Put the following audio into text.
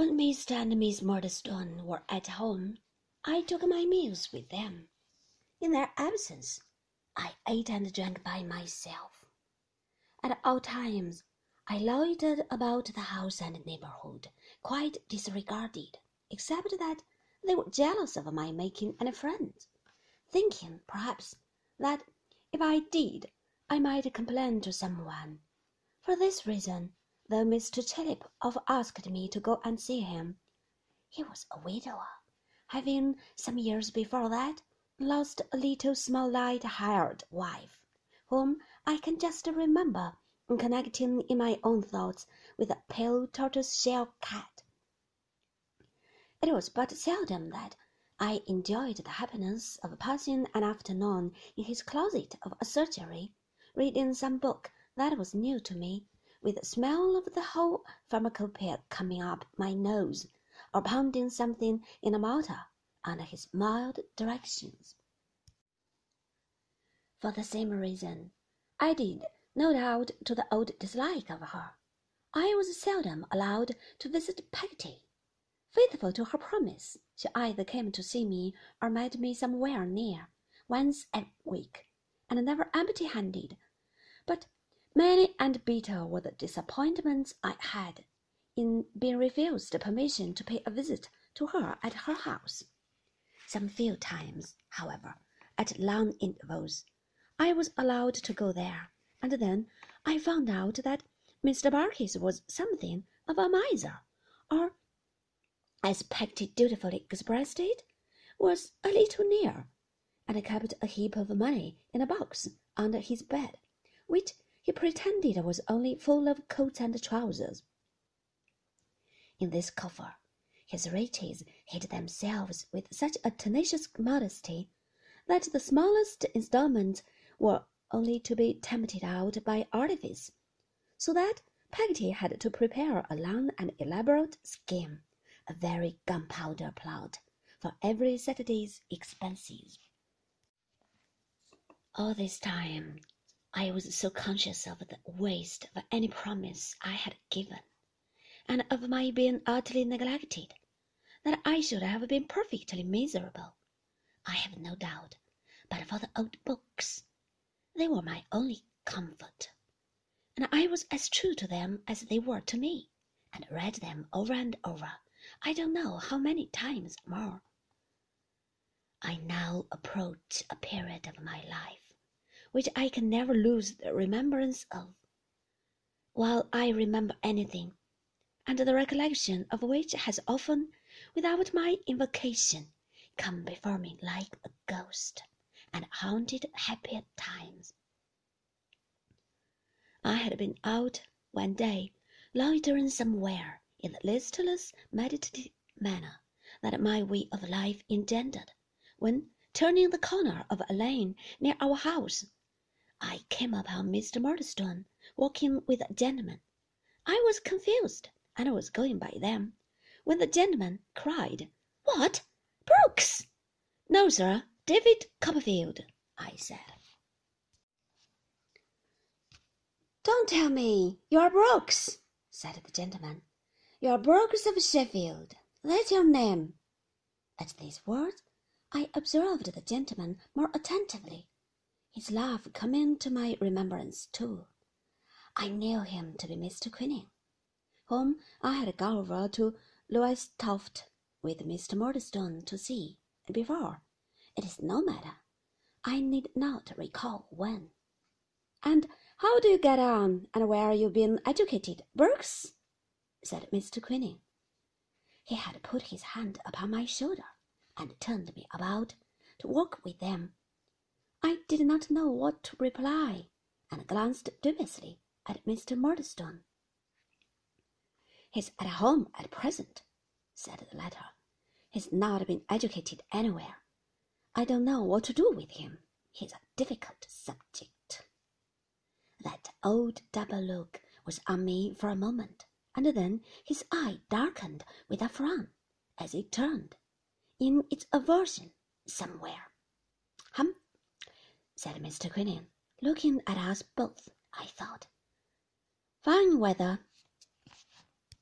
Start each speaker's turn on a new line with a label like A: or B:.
A: When Mr. and Miss Murdstone were at home, I took my meals with them. In their absence, I ate and drank by myself. At all times, I loitered about the house and neighborhood, quite disregarded, except that they were jealous of my making any friends, thinking, perhaps, that if I did, I might complain to someone. For this reason, though Mr. Often asked me to go and see him, he was a widower, having, some years before that, lost a little small light-haired wife, whom I can just remember connecting in my own thoughts with a pale tortoise-shell cat. It was but seldom that I enjoyed the happiness of passing an afternoon in his closet of a surgery, reading some book that was new to me, with the smell of the whole pharmacopoeia coming up my nose, or pounding something in a mortar under his mild directions. For the same reason, I did no doubt to the old dislike of her. I was seldom allowed to visit Peggotty. Faithful to her promise, she either came to see me or met me somewhere near, once a week, and never empty handed. But many and bitter were the disappointments I had in being refused permission to pay a visit to her at her house. Some few times, however, at long intervals, I was allowed to go there and then I found out that Mr. Barkis was something of a miser, or, as Peggotty dutifully expressed it, was a little near, and kept a heap of money in a box under his bed, which he pretended was only full of coats and trousers. In this coffer his riches hid themselves with such a tenacious modesty that the smallest instalments were only to be tempted out by artifice, so that Peggotty had to prepare a long and elaborate scheme, a very gunpowder plot, for every Saturday's expenses. All this time I was so conscious of the waste of any promise I had given, and of my being utterly neglected, that I should have been perfectly miserable, I have no doubt, but for the old books they were my only comfort, and I was as true to them as they were to me, and read them over and over, I don't know how many times more. I now approach a period of my life which I can never lose the remembrance of, while I remember anything, and the recollection of which has often, without my invocation, come before me like a ghost and haunted happier times. I had been out one day, loitering somewhere in the listless, meditative manner that my way of life engendered, when, turning the corner of a lane near our house, I came upon Mr. Murdstone walking with a gentleman. I was confused, and I was going by them, when the gentleman cried, "What, Brooks!" "No, sir, David Copperfield," I said.
B: "Don't tell me you're Brooks," said the gentleman. "You're Brooks of Sheffield. That's your name."
A: At these words I observed the gentleman more attentively, his laugh coming to my remembrance too. I knew him to be Mr. Quinion, whom I had gone over to Lowestoft with Mr. Murdstone to see before. It is no matter. I need not recall when.
B: "And how do you get on, and where you been educated, Brooks?"
A: said Mr. Quinion. He had put his hand upon my shoulder, and turned me about to walk with them. Did not know what to reply, and glanced dubiously at Mr. Murdstone. "He's at home at present," said the latter. "He's not been educated anywhere. I don't know what to do with him. He's a difficult subject." That old double look was on me for a moment, and then his eye darkened with a frown, as it turned, in its aversion, somewhere. "Hum!" Said Mr. Quinion, looking at us both, I thought. "Fine weather,